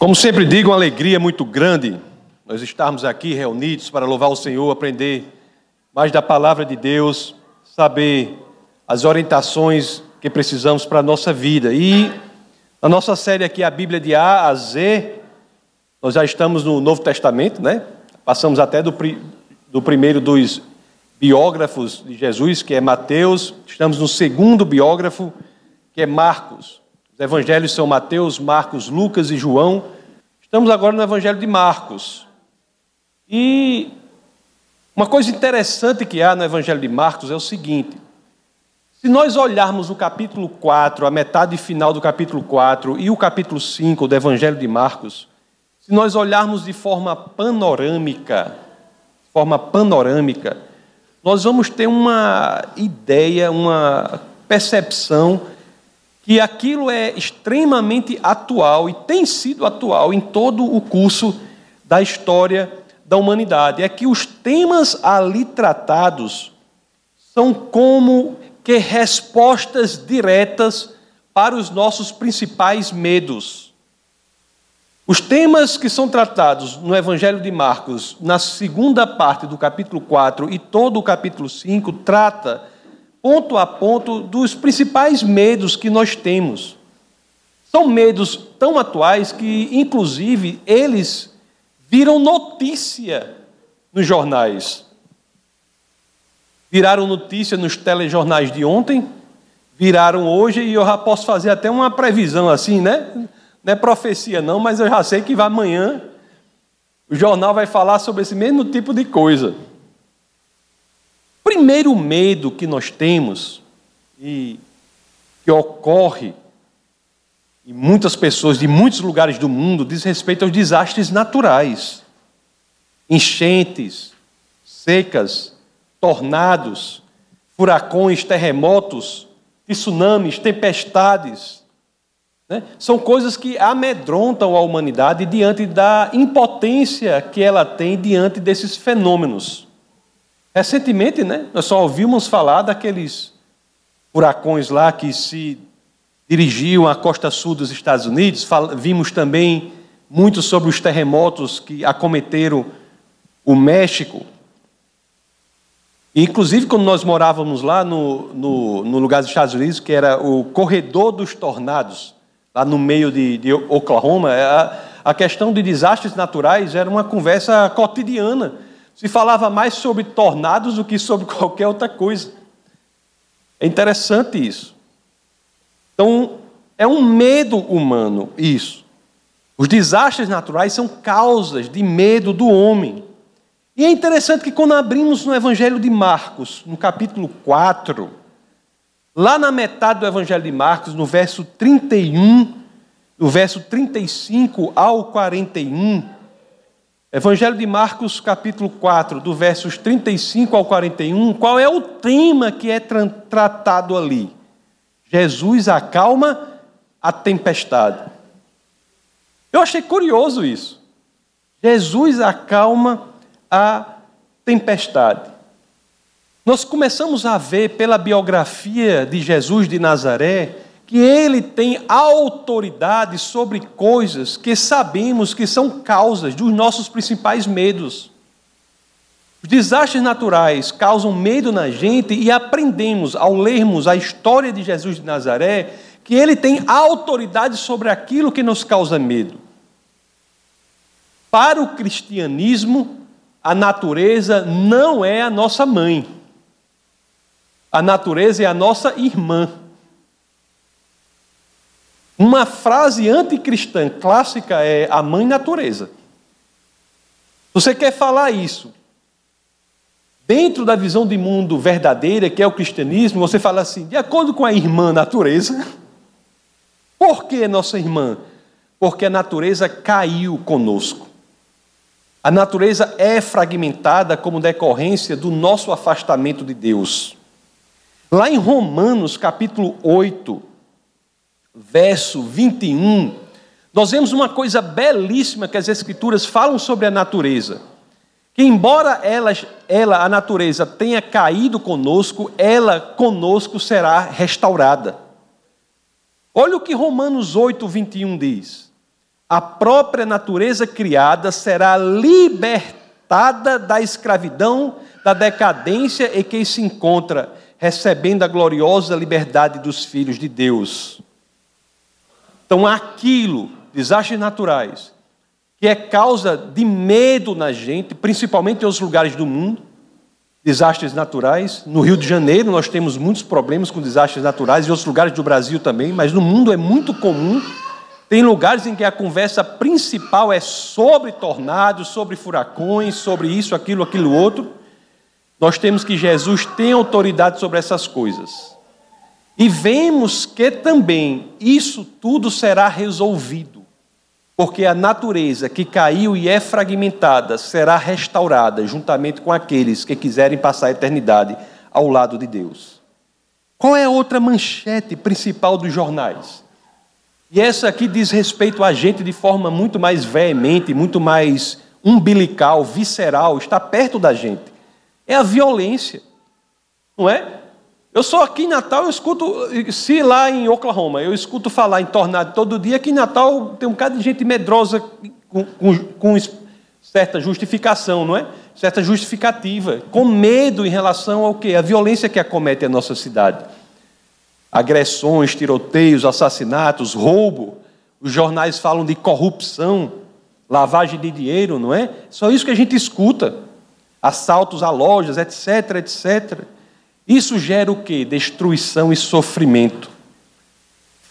Como sempre digo, uma alegria muito grande nós estarmos aqui reunidos para louvar o Senhor, aprender mais da palavra de Deus, saber as orientações que precisamos para a nossa vida. E na nossa série aqui, a Bíblia de A a Z, nós já estamos no Novo Testamento, né? Passamos até do, do primeiro dos biógrafos de Jesus, que é Mateus, estamos no segundo biógrafo, que é Marcos. Os evangelhos são Mateus, Marcos, Lucas e João. Estamos agora no evangelho de Marcos. E uma coisa interessante que há no evangelho de Marcos é o seguinte: se nós olharmos o capítulo 4, a metade final do capítulo 4 e o capítulo 5 do evangelho de Marcos, se nós olharmos de forma panorâmica, forma panorâmica, nós vamos ter uma ideia, uma percepção que aquilo é extremamente atual e tem sido atual em todo o curso da história da humanidade. É que os temas ali tratados são como que respostas diretas para os nossos principais medos. Os temas que são tratados no Evangelho de Marcos, na segunda parte do capítulo 4 e todo o capítulo 5, trata ponto a ponto dos principais medos que nós temos. São medos tão atuais que, inclusive, eles viram notícia nos jornais. Viraram notícia nos telejornais de ontem, viraram hoje, e eu já posso fazer até uma previsão assim, né? Não é profecia, não, mas eu já sei que amanhã o jornal vai falar sobre esse mesmo tipo de coisa primeiro medo que nós temos e que ocorre em muitas pessoas de muitos lugares do mundo diz respeito aos desastres naturais. Enchentes, secas, tornados, furacões, terremotos, tsunamis, tempestades. Né? São coisas que amedrontam a humanidade diante da impotência que ela tem diante desses fenômenos. Recentemente, né, nós só ouvimos falar daqueles furacões lá que se dirigiam à costa sul dos Estados Unidos. Vimos também muito sobre os terremotos que acometeram o México. inclusive, quando nós morávamos lá no, no, no, lugar dos Estados Unidos, que era o corredor dos tornados, lá no meio de, de Oklahoma, a, a questão de desastres naturais era uma conversa cotidiana se falava mais sobre tornados do que sobre qualquer outra coisa. É interessante isso. Então, é um medo humano isso. Os desastres naturais são causas de medo do homem. E é interessante que quando abrimos no Evangelho de Marcos, no capítulo 4, lá na metade do Evangelho de Marcos, no verso 31, no verso 35 ao 41, Evangelho de Marcos, capítulo 4, do versos 35 ao 41, qual é o tema que é tratado ali? Jesus acalma a tempestade. Eu achei curioso isso. Jesus acalma a tempestade. Nós começamos a ver pela biografia de Jesus de Nazaré que ele tem autoridade sobre coisas que sabemos que são causas dos nossos principais medos. Os desastres naturais causam medo na gente e aprendemos, ao lermos a história de Jesus de Nazaré, que ele tem autoridade sobre aquilo que nos causa medo. Para o cristianismo, a natureza não é a nossa mãe. A natureza é a nossa irmã. Uma frase anticristã clássica é a mãe natureza. Você quer falar isso dentro da visão de mundo verdadeira, que é o cristianismo, você fala assim, de acordo com a irmã natureza. Por que nossa irmã? Porque a natureza caiu conosco. A natureza é fragmentada como decorrência do nosso afastamento de Deus. Lá em Romanos, capítulo 8, verso 21, nós vemos uma coisa belíssima que as Escrituras falam sobre a natureza. Que, embora ela, ela, a natureza, tenha caído conosco, ela conosco será restaurada. Olha o que Romanos 8, 21 diz. a própria natureza criada será libertada da escravidão, da decadência em que se encontra, recebendo a gloriosa liberdade dos filhos de Deus. Então, aquilo, desastres naturais, que é causa de medo na gente, principalmente em outros lugares do mundo, desastres naturais. No Rio de Janeiro nós temos muitos problemas com desastres naturais, e outros lugares do Brasil também, mas no mundo é muito comum. Tem lugares em que a conversa principal é sobre tornados, sobre furacões, sobre isso, aquilo, aquilo outro. Nós temos que Jesus tem autoridade sobre essas coisas. E vemos que também isso tudo será resolvido porque a natureza que caiu e é fragmentada será restaurada juntamente com aqueles que quiserem passar a eternidade ao lado de Deus. Qual é a outra manchete principal dos jornais? E essa aqui diz respeito a gente de forma muito mais veemente, muito mais umbilical, visceral, está perto da gente. É a violência. Não é? Eu sou aqui em Natal, eu escuto, se lá em Oklahoma, eu escuto falar em tornado todo dia, aqui em Natal tem um bocado de gente medrosa com, com, com certa justificação, não é? Certa justificativa, com medo em relação ao quê? A violência que acomete a nossa cidade. Agressões, tiroteios, assassinatos, roubo. Os jornais falam de corrupção, lavagem de dinheiro, não é? Só isso que a gente escuta. Assaltos a lojas, etc, etc. Isso gera o que? Destruição e sofrimento.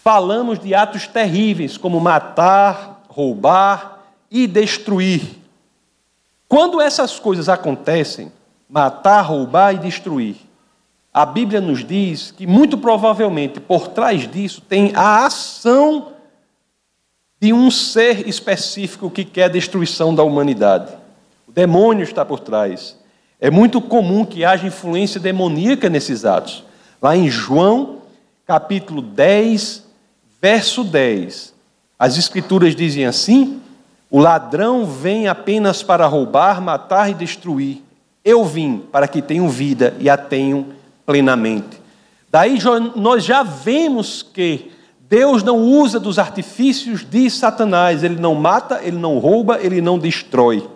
Falamos de atos terríveis, como matar, roubar e destruir. Quando essas coisas acontecem, matar, roubar e destruir, a Bíblia nos diz que muito provavelmente por trás disso tem a ação de um ser específico que quer a destruição da humanidade. O demônio está por trás. É muito comum que haja influência demoníaca nesses atos. Lá em João, capítulo 10, verso 10, as Escrituras dizem assim: O ladrão vem apenas para roubar, matar e destruir. Eu vim para que tenham vida e a tenham plenamente. Daí nós já vemos que Deus não usa dos artifícios de Satanás, ele não mata, ele não rouba, ele não destrói.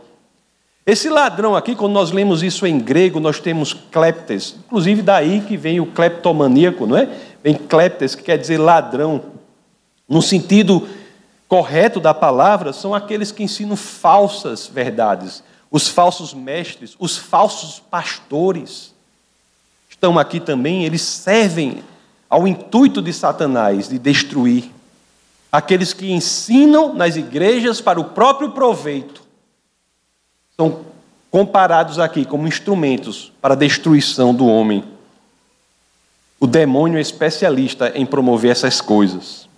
Esse ladrão aqui, quando nós lemos isso em grego, nós temos kleptes, inclusive daí que vem o kleptomaníaco, não é? Vem kleptes, que quer dizer ladrão. No sentido correto da palavra, são aqueles que ensinam falsas verdades, os falsos mestres, os falsos pastores. Estão aqui também, eles servem ao intuito de Satanás de destruir aqueles que ensinam nas igrejas para o próprio proveito são comparados aqui como instrumentos para a destruição do homem. O demônio é especialista em promover essas coisas.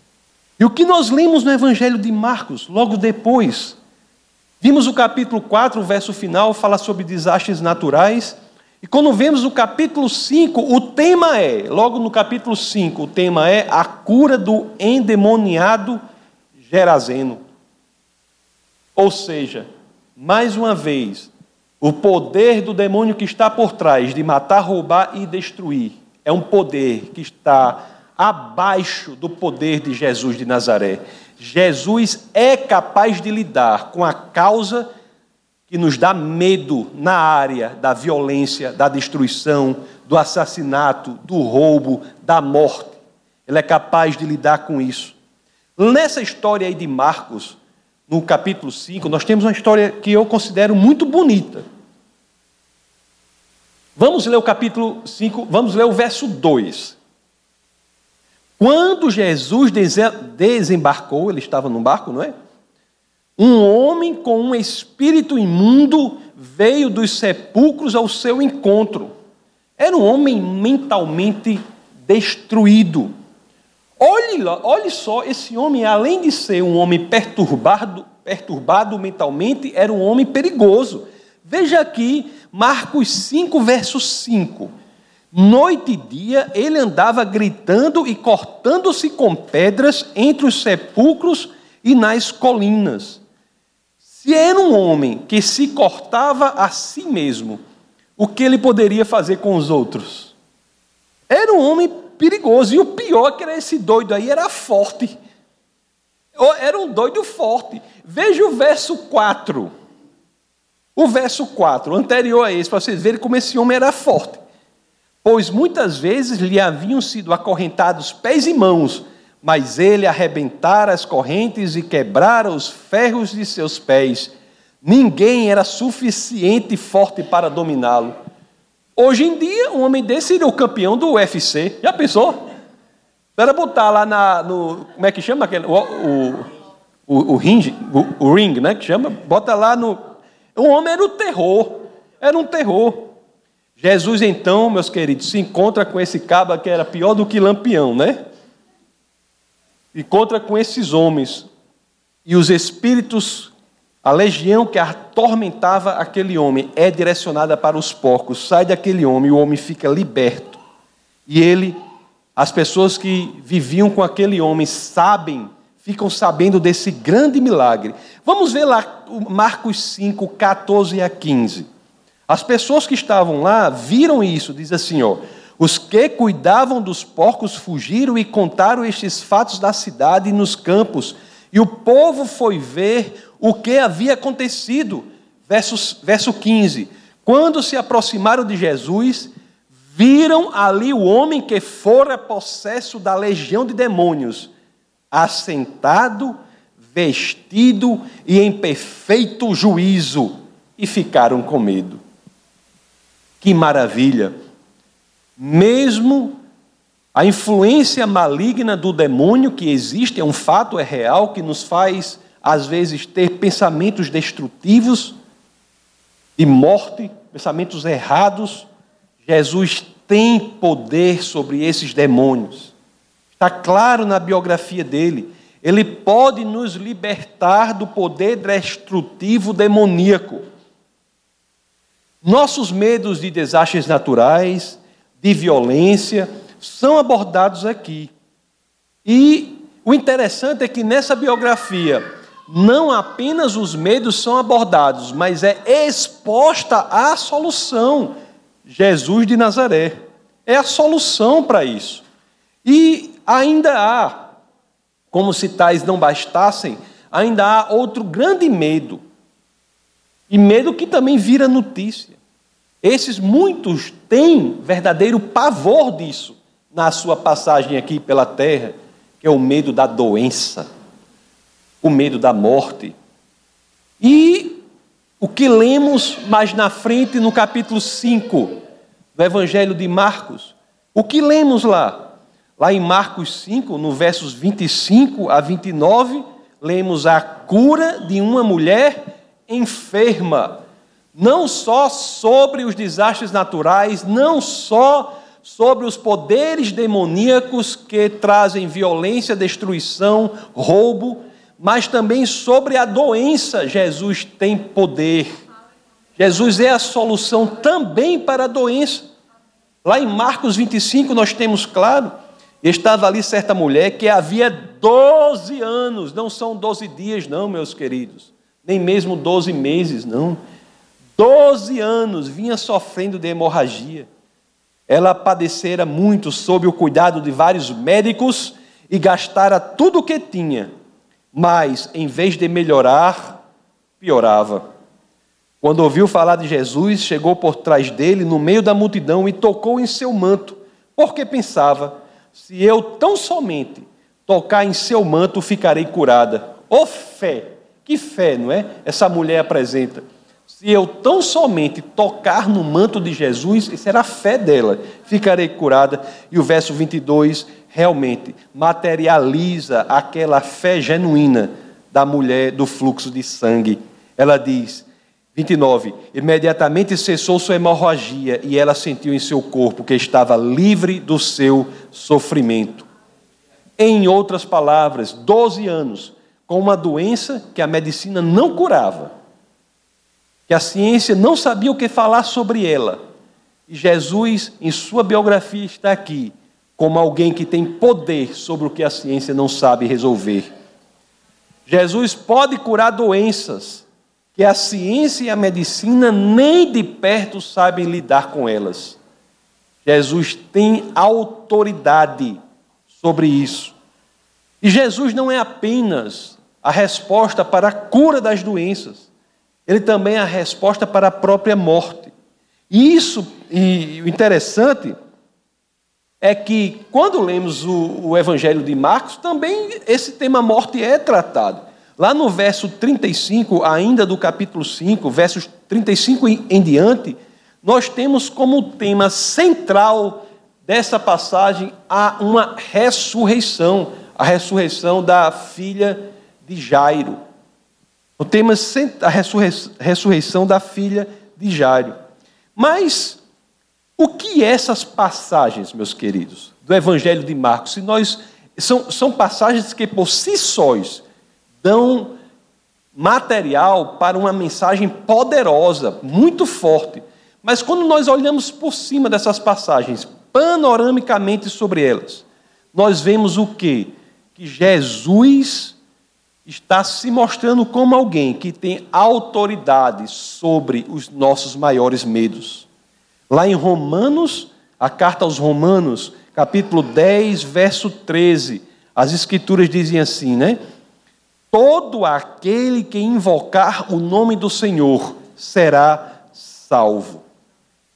E o que nós lemos no Evangelho de Marcos, logo depois? Vimos o capítulo 4, o verso final, fala sobre desastres naturais. E quando vemos o capítulo 5, o tema é, logo no capítulo 5, o tema é a cura do endemoniado Gerazeno. Ou seja, mais uma vez, o poder do demônio que está por trás de matar, roubar e destruir é um poder que está abaixo do poder de Jesus de Nazaré. Jesus é capaz de lidar com a causa que nos dá medo na área da violência, da destruição, do assassinato, do roubo, da morte. Ele é capaz de lidar com isso. Nessa história aí de Marcos, no capítulo 5, nós temos uma história que eu considero muito bonita. Vamos ler o capítulo 5, vamos ler o verso 2. Quando Jesus desembarcou, ele estava num barco, não é? Um homem com um espírito imundo veio dos sepulcros ao seu encontro. Era um homem mentalmente destruído Olhe, olhe só, esse homem, além de ser um homem perturbado, perturbado mentalmente, era um homem perigoso. Veja aqui, Marcos 5, verso 5. Noite e dia ele andava gritando e cortando-se com pedras entre os sepulcros e nas colinas. Se era um homem que se cortava a si mesmo, o que ele poderia fazer com os outros? Era um homem perigoso. E o pior é que era esse doido aí era forte. Era um doido forte. Veja o verso 4. O verso 4, anterior a esse, para vocês verem como esse homem era forte. Pois muitas vezes lhe haviam sido acorrentados pés e mãos, mas ele arrebentara as correntes e quebrara os ferros de seus pés. Ninguém era suficiente forte para dominá-lo. Hoje em dia, um homem desse seria o campeão do UFC. Já pensou? Era botar lá na, no. Como é que chama aquele? O, o, o, o ring, o, o ring, né? Que chama? Bota lá no. O homem era o terror. Era um terror. Jesus, então, meus queridos, se encontra com esse caba que era pior do que lampião, né? Encontra com esses homens. E os espíritos, a legião que atormentava aquele homem, é direcionada para os porcos. Sai daquele homem, o homem fica liberto. E ele as pessoas que viviam com aquele homem sabem, ficam sabendo desse grande milagre. Vamos ver lá Marcos 5, 14 a 15. As pessoas que estavam lá viram isso, diz assim, ó. Os que cuidavam dos porcos fugiram e contaram estes fatos da cidade e nos campos. E o povo foi ver o que havia acontecido. Verso, verso 15. Quando se aproximaram de Jesus, viram ali o homem que fora possesso da legião de demônios, assentado, vestido e em perfeito juízo, e ficaram com medo. Que maravilha! Mesmo a influência maligna do demônio que existe, é um fato, é real, que nos faz, às vezes, ter pensamentos destrutivos de morte, pensamentos errados, Jesus tem poder sobre esses demônios. Está claro na biografia dele. Ele pode nos libertar do poder destrutivo demoníaco. Nossos medos de desastres naturais, de violência, são abordados aqui. E o interessante é que nessa biografia, não apenas os medos são abordados, mas é exposta a solução Jesus de Nazaré. É a solução para isso. E ainda há, como se tais não bastassem, ainda há outro grande medo. E medo que também vira notícia. Esses muitos têm verdadeiro pavor disso na sua passagem aqui pela terra, que é o medo da doença, o medo da morte. E o que lemos mais na frente no capítulo 5 do Evangelho de Marcos. O que lemos lá? Lá em Marcos 5, no versos 25 a 29, lemos a cura de uma mulher enferma. Não só sobre os desastres naturais, não só sobre os poderes demoníacos que trazem violência, destruição, roubo, mas também sobre a doença, Jesus tem poder. Jesus é a solução também para a doença. Lá em Marcos 25, nós temos claro, estava ali certa mulher que havia 12 anos, não são 12 dias, não, meus queridos, nem mesmo 12 meses, não. 12 anos vinha sofrendo de hemorragia. Ela padecera muito sob o cuidado de vários médicos e gastara tudo o que tinha mas em vez de melhorar, piorava. Quando ouviu falar de Jesus, chegou por trás dele, no meio da multidão, e tocou em seu manto, porque pensava: se eu tão somente tocar em seu manto, ficarei curada. Ô oh, fé! Que fé, não é? Essa mulher apresenta. Se eu tão somente tocar no manto de Jesus, isso era a fé dela, ficarei curada. E o verso 22 realmente materializa aquela fé genuína da mulher do fluxo de sangue. Ela diz, 29, imediatamente cessou sua hemorragia e ela sentiu em seu corpo que estava livre do seu sofrimento. Em outras palavras, 12 anos com uma doença que a medicina não curava, que a ciência não sabia o que falar sobre ela. E Jesus, em sua biografia, está aqui como alguém que tem poder sobre o que a ciência não sabe resolver. Jesus pode curar doenças que a ciência e a medicina nem de perto sabem lidar com elas. Jesus tem autoridade sobre isso. E Jesus não é apenas a resposta para a cura das doenças, ele também é a resposta para a própria morte. E isso, e o interessante é que quando lemos o, o Evangelho de Marcos, também esse tema morte é tratado. Lá no verso 35, ainda do capítulo 5, versos 35 em diante, nós temos como tema central dessa passagem a uma ressurreição, a ressurreição da filha de Jairo. O tema a ressurreição da filha de Jairo. Mas o que é essas passagens, meus queridos, do Evangelho de Marcos? Se nós são, são passagens que por si sós dão material para uma mensagem poderosa, muito forte. Mas quando nós olhamos por cima dessas passagens, panoramicamente sobre elas, nós vemos o quê? Que Jesus está se mostrando como alguém que tem autoridade sobre os nossos maiores medos. Lá em Romanos, a carta aos Romanos, capítulo 10, verso 13, as escrituras dizem assim, né? Todo aquele que invocar o nome do Senhor será salvo.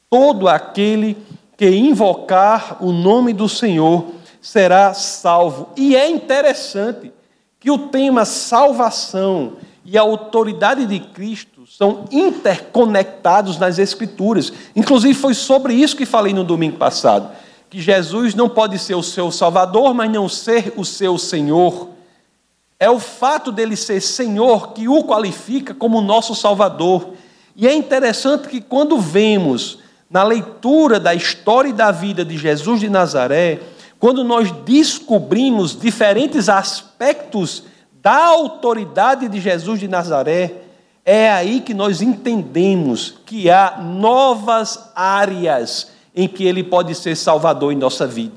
Todo aquele que invocar o nome do Senhor será salvo. E é interessante que o tema salvação e a autoridade de Cristo são interconectados nas Escrituras. Inclusive, foi sobre isso que falei no domingo passado: que Jesus não pode ser o seu Salvador, mas não ser o seu Senhor. É o fato dele ser Senhor que o qualifica como nosso Salvador. E é interessante que quando vemos na leitura da história e da vida de Jesus de Nazaré, quando nós descobrimos diferentes aspectos da autoridade de Jesus de Nazaré, é aí que nós entendemos que há novas áreas em que ele pode ser salvador em nossa vida.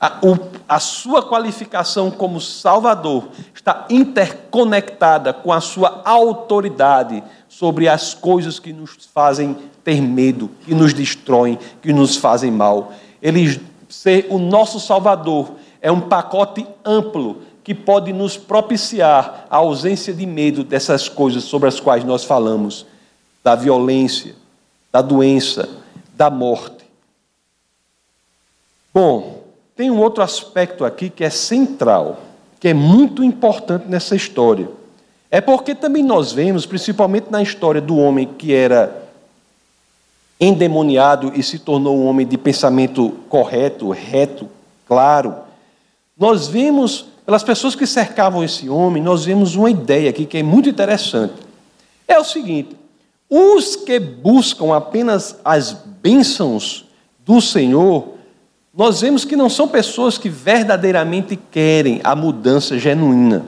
A, o, a, sua qualificação como Salvador está interconectada com a sua autoridade sobre as coisas que nos fazem ter medo, que nos destroem, que nos fazem mal. Ele ser o nosso Salvador é um pacote amplo que pode nos propiciar a ausência de medo dessas coisas sobre as quais nós falamos, da violência, da doença, da morte. Bom, tem um outro aspecto aqui que é central, que é muito importante nessa história. É porque também nós vemos, principalmente na história do homem que era endemoniado e se tornou um homem de pensamento correto, reto, claro. Nós vemos, pelas pessoas que cercavam esse homem, nós vemos uma ideia aqui que é muito interessante. É o seguinte: os que buscam apenas as bênçãos do Senhor, nós vemos que não são pessoas que verdadeiramente querem a mudança genuína.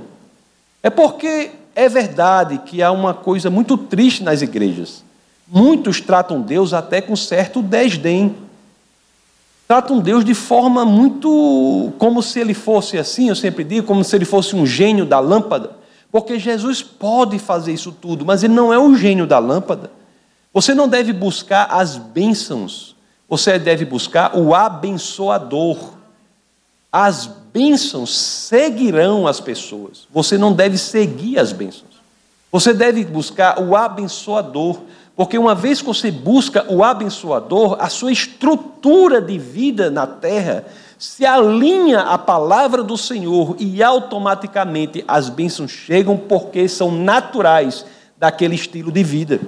É porque é verdade que há uma coisa muito triste nas igrejas. Muitos tratam Deus até com certo desdém. Tratam Deus de forma muito como se ele fosse assim, eu sempre digo, como se ele fosse um gênio da lâmpada. Porque Jesus pode fazer isso tudo, mas ele não é o gênio da lâmpada. Você não deve buscar as bênçãos, você deve buscar o abençoador. As bênçãos seguirão as pessoas. Você não deve seguir as bênçãos. Você deve buscar o abençoador. Porque uma vez que você busca o abençoador, a sua estrutura de vida na terra se alinha à palavra do Senhor e automaticamente as bênçãos chegam porque são naturais daquele estilo de vida.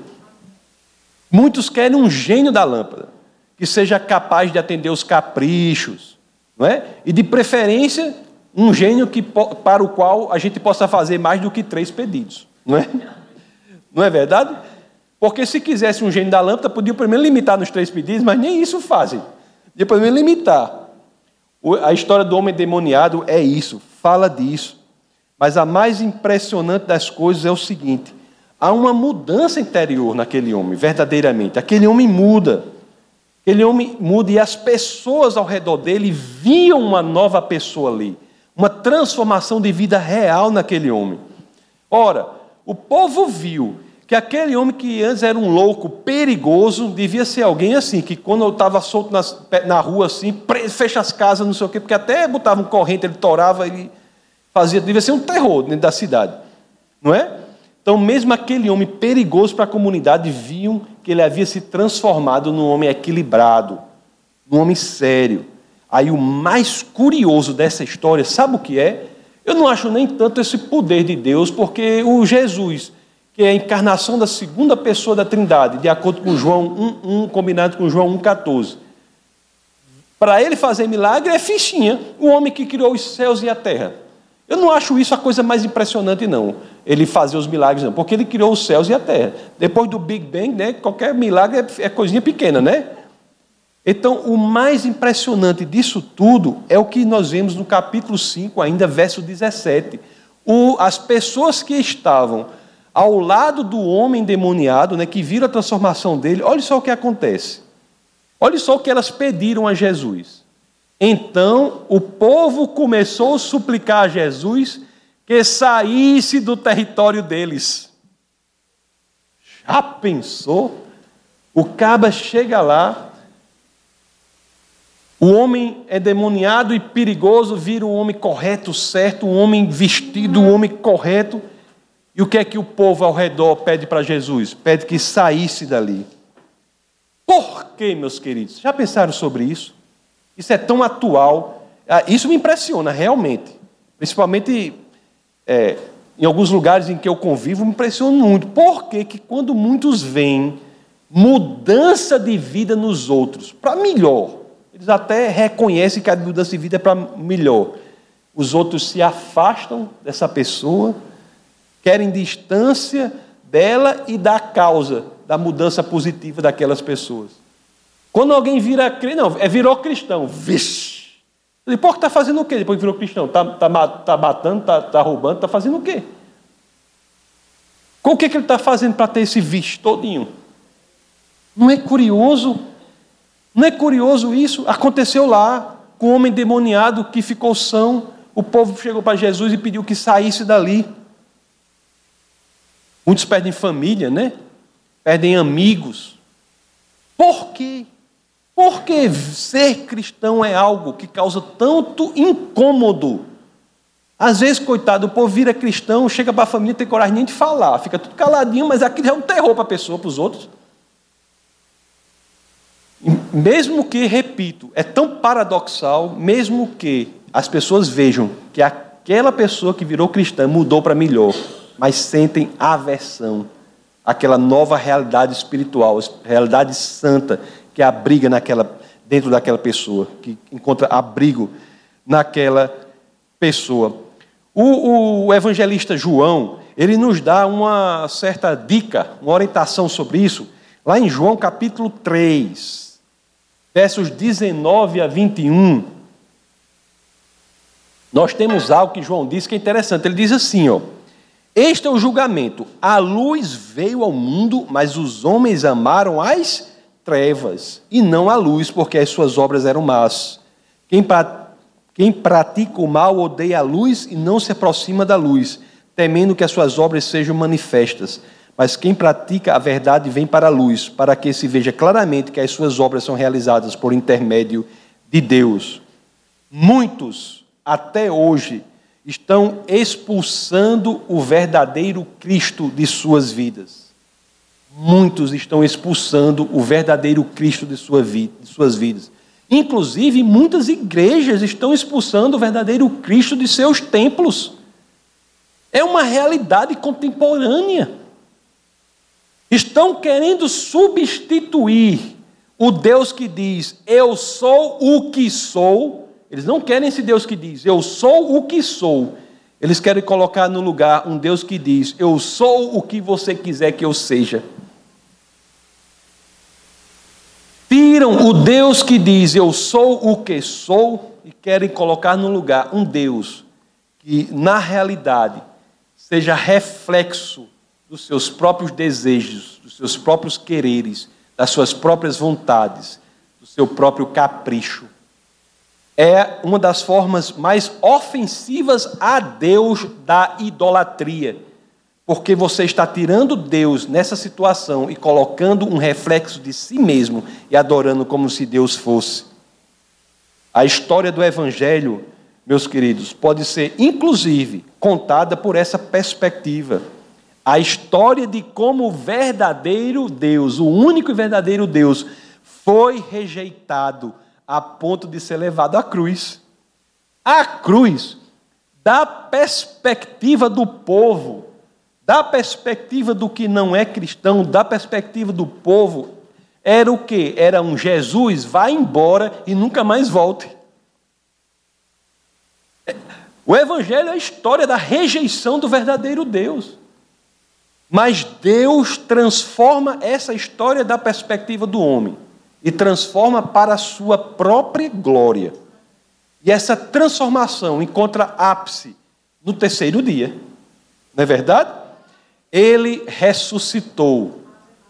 Muitos querem um gênio da lâmpada que seja capaz de atender os caprichos, não é? E de preferência um gênio que, para o qual a gente possa fazer mais do que três pedidos, não é? Não é verdade? Porque se quisesse um gênio da lâmpada, podia primeiro limitar nos três pedidos, mas nem isso fazem. Podia primeiro limitar. A história do homem demoniado é isso, fala disso. Mas a mais impressionante das coisas é o seguinte: há uma mudança interior naquele homem, verdadeiramente. Aquele homem muda. Aquele homem muda e as pessoas ao redor dele viam uma nova pessoa ali, uma transformação de vida real naquele homem. Ora, o povo viu que aquele homem que antes era um louco perigoso, devia ser alguém assim, que quando eu estava solto na rua assim, fecha as casas, não sei o quê, porque até botava um corrente, ele torava, ele... fazia, devia ser um terror dentro da cidade, não é? Então, mesmo aquele homem perigoso para a comunidade, viam que ele havia se transformado num homem equilibrado, num homem sério. Aí, o mais curioso dessa história, sabe o que é? Eu não acho nem tanto esse poder de Deus, porque o Jesus, que é a encarnação da segunda pessoa da Trindade, de acordo com João 1, 1 combinado com João 1,14. Para ele fazer milagre é fichinha, o homem que criou os céus e a terra. Eu não acho isso a coisa mais impressionante, não. Ele fazer os milagres, não, porque ele criou os céus e a terra. Depois do Big Bang, né, qualquer milagre é, é coisinha pequena, né? Então, o mais impressionante disso tudo é o que nós vemos no capítulo 5, ainda verso 17. O, as pessoas que estavam ao lado do homem demoniado, né, que viram a transformação dele, olha só o que acontece. Olha só o que elas pediram a Jesus. Então o povo começou a suplicar a Jesus que saísse do território deles. Já pensou? O caba chega lá, o homem é demoniado e perigoso, vira um homem correto, certo, um homem vestido, um homem correto. E o que é que o povo ao redor pede para Jesus? Pede que saísse dali. Por quê, meus queridos? Já pensaram sobre isso? Isso é tão atual. Ah, isso me impressiona realmente. Principalmente é, em alguns lugares em que eu convivo, me impressiona muito. Por que, que quando muitos veem mudança de vida nos outros, para melhor, eles até reconhecem que a mudança de vida é para melhor. Os outros se afastam dessa pessoa, querem distância dela e da causa da mudança positiva daquelas pessoas. Quando alguém vira crente, não, é virou cristão. Vixe! E por que está fazendo o quê depois que virou cristão? Está tá, tá matando, está tá roubando, está fazendo o quê? Com o que, que ele está fazendo para ter esse vixe todinho? Não é curioso? Não é curioso isso? Aconteceu lá, com o homem demoniado que ficou são. O povo chegou para Jesus e pediu que saísse dali. Muitos perdem família, né? Perdem amigos. Por quê? Porque ser cristão é algo que causa tanto incômodo. Às vezes, coitado, o povo vira cristão, chega para a família, não tem coragem nem de falar, fica tudo caladinho, mas aquilo é um terror para a pessoa, para os outros. Mesmo que, repito, é tão paradoxal, mesmo que as pessoas vejam que aquela pessoa que virou cristã mudou para melhor, mas sentem aversão àquela nova realidade espiritual, realidade santa que abriga naquela, dentro daquela pessoa, que encontra abrigo naquela pessoa. O, o evangelista João, ele nos dá uma certa dica, uma orientação sobre isso, lá em João capítulo 3, versos 19 a 21. Nós temos algo que João diz que é interessante. Ele diz assim, ó: Este é o julgamento. A luz veio ao mundo, mas os homens amaram as trevas e não a luz, porque as suas obras eram más. Quem, quem pratica o mal odeia a luz e não se aproxima da luz, temendo que as suas obras sejam manifestas. Mas quem pratica a verdade vem para a luz, para que se veja claramente que as suas obras são realizadas por intermédio de Deus. Muitos, até hoje, estão expulsando o verdadeiro Cristo de suas vidas muitos estão expulsando o verdadeiro Cristo de, sua vida, de suas vidas. Inclusive, muitas igrejas estão expulsando o verdadeiro Cristo de seus templos. É uma realidade contemporânea. Estão querendo substituir o Deus que diz, Eu sou o que sou. Eles não querem esse Deus que diz, Eu sou o que sou. Eles querem colocar no lugar um Deus que diz, Eu sou o que você quiser que eu seja. Tiram o Deus que diz eu sou o que sou e querem colocar no lugar um Deus que, na realidade, seja reflexo dos seus próprios desejos, dos seus próprios quereres, das suas próprias vontades, do seu próprio capricho. É uma das formas mais ofensivas a Deus da idolatria porque você está tirando Deus nessa situação e colocando um reflexo de si mesmo e adorando como se Deus fosse. A história do Evangelho meus queridos, pode ser inclusive contada por essa perspectiva. A história de como o verdadeiro Deus, o único e verdadeiro Deus, foi rejeitado a ponto de ser levado à cruz. A cruz, da perspectiva do povo, da perspectiva do que não é cristão, da perspectiva do povo, era o que? Era um Jesus, vá embora e nunca mais volte. O Evangelho é a história da rejeição do verdadeiro Deus. Mas Deus transforma essa história da perspectiva do homem e transforma para a sua própria glória. E essa transformação encontra ápice no terceiro dia. Não é verdade? Ele ressuscitou.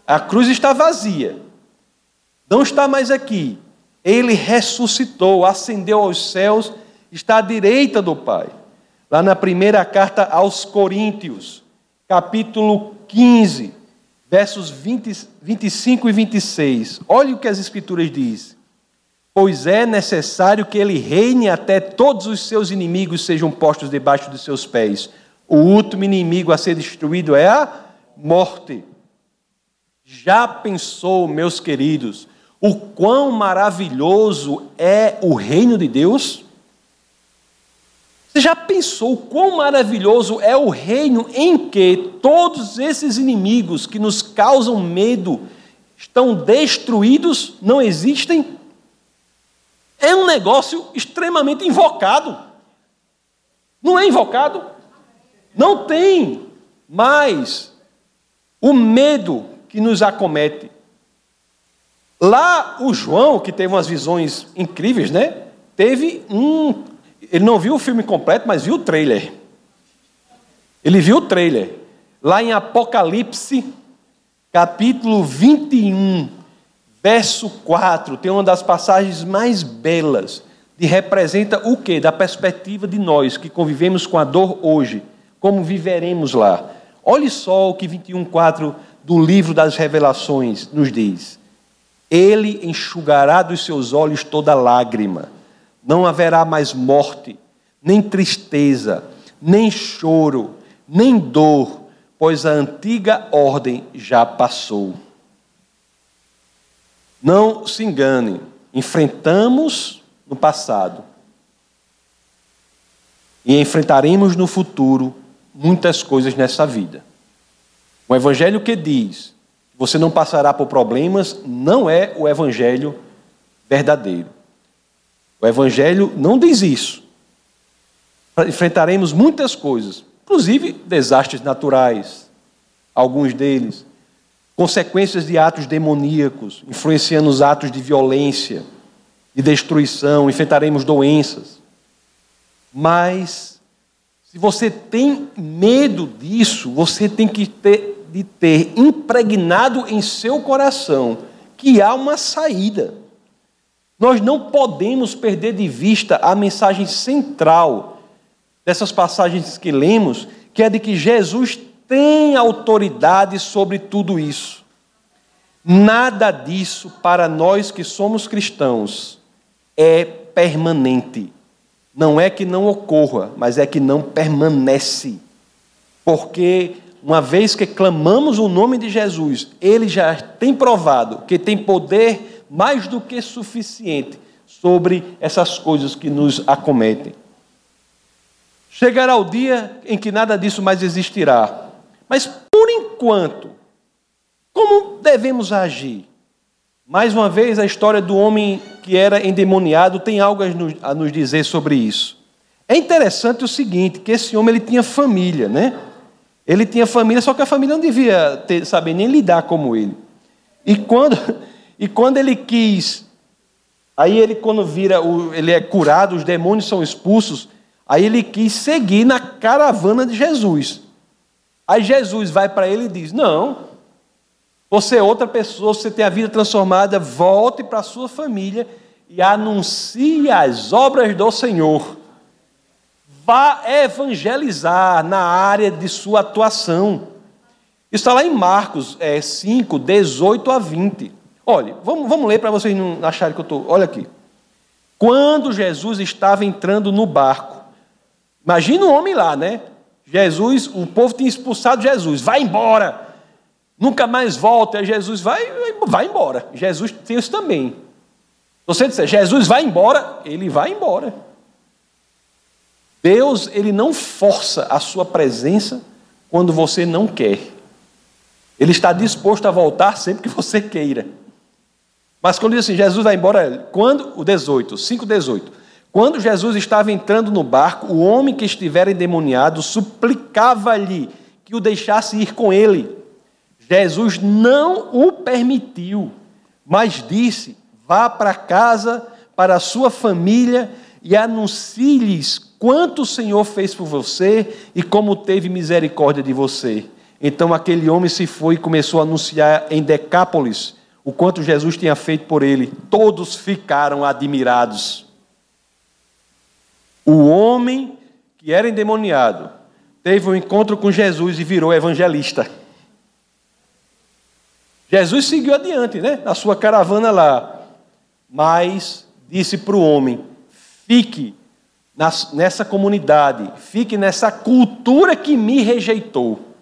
A cruz está vazia. Não está mais aqui. Ele ressuscitou, ascendeu aos céus, está à direita do Pai. Lá na primeira carta aos Coríntios, capítulo 15, versos 20, 25 e 26. Olhe o que as Escrituras dizem. Pois é necessário que ele reine até todos os seus inimigos sejam postos debaixo dos seus pés. O último inimigo a ser destruído é a morte. Já pensou, meus queridos, o quão maravilhoso é o reino de Deus? Você já pensou quão maravilhoso é o reino em que todos esses inimigos que nos causam medo estão destruídos, não existem? É um negócio extremamente invocado. Não é invocado? Não tem mais o medo que nos acomete. Lá o João, que teve umas visões incríveis, né? Teve um ele não viu o filme completo, mas viu o trailer. Ele viu o trailer. Lá em Apocalipse, capítulo 21, verso 4, tem uma das passagens mais belas. E representa o que? Da perspectiva de nós que convivemos com a dor hoje. Como viveremos lá? Olhe só o que 21,4 do livro das Revelações nos diz. Ele enxugará dos seus olhos toda lágrima não haverá mais morte, nem tristeza, nem choro, nem dor, pois a antiga ordem já passou. Não se engane, enfrentamos no passado e enfrentaremos no futuro muitas coisas nessa vida. O evangelho que diz que você não passará por problemas não é o evangelho verdadeiro. O Evangelho não diz isso. Enfrentaremos muitas coisas, inclusive desastres naturais, alguns deles, consequências de atos demoníacos, influenciando os atos de violência, de destruição, enfrentaremos doenças. Mas, se você tem medo disso, você tem que ter, de ter impregnado em seu coração que há uma saída. Nós não podemos perder de vista a mensagem central dessas passagens que lemos, que é de que Jesus tem autoridade sobre tudo isso. Nada disso, para nós que somos cristãos, é permanente. Não é que não ocorra, mas é que não permanece. Porque, uma vez que clamamos o nome de Jesus, ele já tem provado que tem poder mais do que suficiente sobre essas coisas que nos acometem. Chegará o dia em que nada disso mais existirá. Mas, por enquanto, como devemos agir? Mais uma vez, a história do homem que era endemoniado tem algo a nos dizer sobre isso. É interessante o seguinte, que esse homem ele tinha família, né? Ele tinha família, só que a família não devia ter, saber nem lidar como ele. E quando e quando ele quis, aí ele quando vira, ele é curado, os demônios são expulsos, aí ele quis seguir na caravana de Jesus. Aí Jesus vai para ele e diz: Não, você é outra pessoa, você tem a vida transformada, volte para a sua família e anuncie as obras do Senhor. Vá evangelizar na área de sua atuação. Está lá em Marcos é, 5, 18 a 20. Olha, vamos, vamos ler para vocês não acharem que eu estou. Olha aqui. quando Jesus estava entrando no barco. Imagina o homem lá, né? Jesus, o povo tinha expulsado Jesus, vai embora, nunca mais volta. Aí Jesus vai, vai embora. Jesus tem isso também. Você disser, Jesus vai embora, ele vai embora. Deus, ele não força a sua presença quando você não quer. Ele está disposto a voltar sempre que você queira. Mas quando diz assim, Jesus vai embora, quando o 18, 5:18. Quando Jesus estava entrando no barco, o homem que estivera endemoniado suplicava-lhe que o deixasse ir com ele. Jesus não o permitiu, mas disse: Vá para casa, para a sua família e anuncie-lhes quanto o Senhor fez por você e como teve misericórdia de você. Então aquele homem se foi e começou a anunciar em Decápolis o quanto Jesus tinha feito por ele. Todos ficaram admirados. O homem que era endemoniado teve um encontro com Jesus e virou evangelista. Jesus seguiu adiante, né? Na sua caravana lá. Mas disse para o homem: fique nessa comunidade, fique nessa cultura que me rejeitou.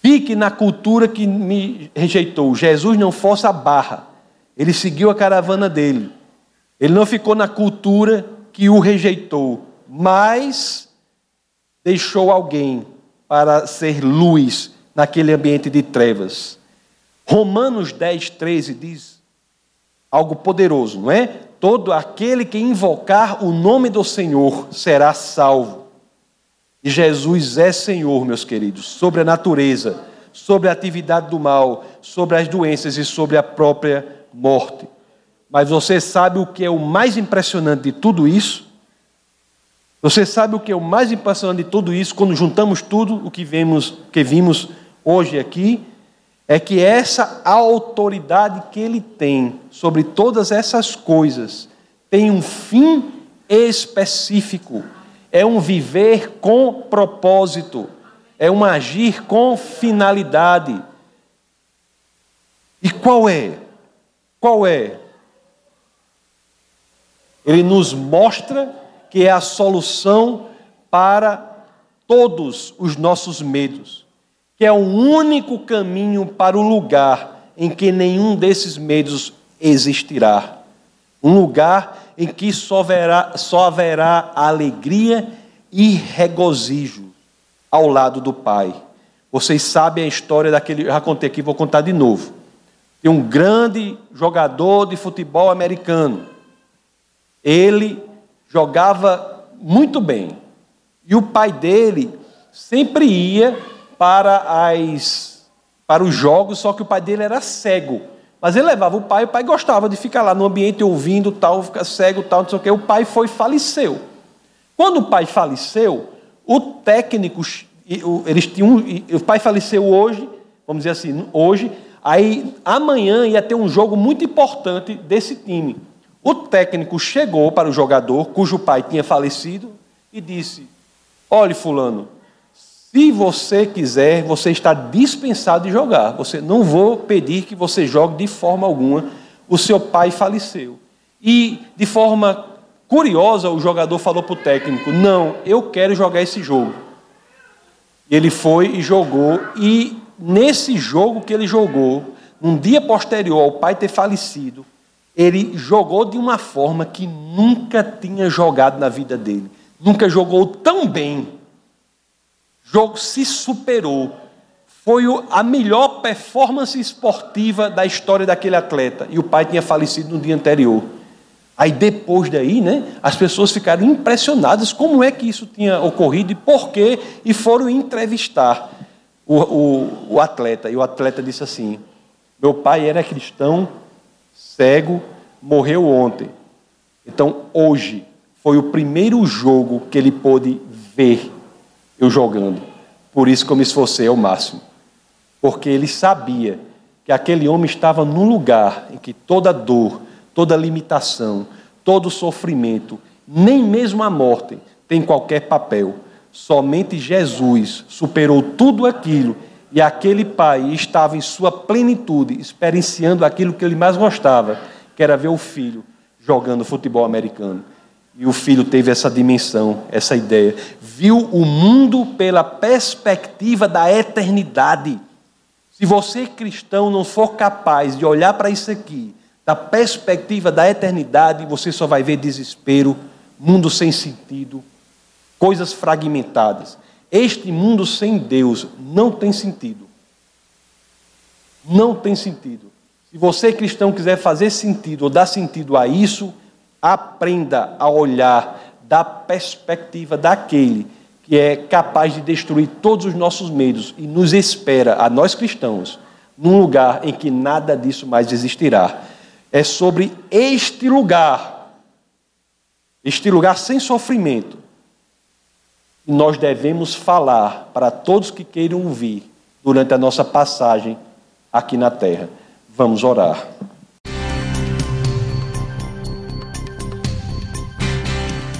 Fique na cultura que me rejeitou. Jesus não fosse a barra. Ele seguiu a caravana dele. Ele não ficou na cultura que o rejeitou, mas deixou alguém para ser luz naquele ambiente de trevas. Romanos 10, 13 diz algo poderoso, não é? Todo aquele que invocar o nome do Senhor será salvo. E Jesus é Senhor, meus queridos, sobre a natureza, sobre a atividade do mal, sobre as doenças e sobre a própria morte. Mas você sabe o que é o mais impressionante de tudo isso? Você sabe o que é o mais impressionante de tudo isso, quando juntamos tudo o que vimos, que vimos hoje aqui? É que essa autoridade que ele tem sobre todas essas coisas tem um fim específico é um viver com propósito, é um agir com finalidade. E qual é? Qual é? Ele nos mostra que é a solução para todos os nossos medos, que é o único caminho para o lugar em que nenhum desses medos existirá. Um lugar em que só haverá, só haverá alegria e regozijo ao lado do Pai. Vocês sabem a história daquele, já contei aqui, vou contar de novo. Tem um grande jogador de futebol americano. Ele jogava muito bem. E o pai dele sempre ia para as para os jogos, só que o pai dele era cego. Mas ele levava o pai, o pai gostava de ficar lá no ambiente ouvindo tal, ficar cego tal, não sei o quê. O pai foi faleceu. Quando o pai faleceu, o técnico, eles tinham, o pai faleceu hoje, vamos dizer assim, hoje, aí amanhã ia ter um jogo muito importante desse time. O técnico chegou para o jogador, cujo pai tinha falecido, e disse: Olhe, Fulano, se você quiser, você está dispensado de jogar. Você não vou pedir que você jogue de forma alguma. O seu pai faleceu. E de forma curiosa, o jogador falou para o técnico: "Não, eu quero jogar esse jogo". Ele foi e jogou e nesse jogo que ele jogou, num dia posterior ao pai ter falecido, ele jogou de uma forma que nunca tinha jogado na vida dele. Nunca jogou tão bem jogo se superou. Foi a melhor performance esportiva da história daquele atleta. E o pai tinha falecido no dia anterior. Aí depois daí, né, as pessoas ficaram impressionadas como é que isso tinha ocorrido e por quê, e foram entrevistar o, o, o atleta. E o atleta disse assim: Meu pai era cristão, cego, morreu ontem. Então hoje foi o primeiro jogo que ele pôde ver eu jogando. Por isso que eu me esforcei ao máximo. Porque ele sabia que aquele homem estava num lugar em que toda dor, toda limitação, todo sofrimento, nem mesmo a morte tem qualquer papel. Somente Jesus superou tudo aquilo e aquele pai estava em sua plenitude, experienciando aquilo que ele mais gostava, que era ver o filho jogando futebol americano. E o filho teve essa dimensão, essa ideia. Viu o mundo pela perspectiva da eternidade. Se você, cristão, não for capaz de olhar para isso aqui, da perspectiva da eternidade, você só vai ver desespero, mundo sem sentido, coisas fragmentadas. Este mundo sem Deus não tem sentido. Não tem sentido. Se você, cristão, quiser fazer sentido ou dar sentido a isso, aprenda a olhar da perspectiva daquele que é capaz de destruir todos os nossos medos e nos espera, a nós cristãos, num lugar em que nada disso mais existirá. É sobre este lugar, este lugar sem sofrimento, que nós devemos falar para todos que queiram ouvir durante a nossa passagem aqui na terra. Vamos orar.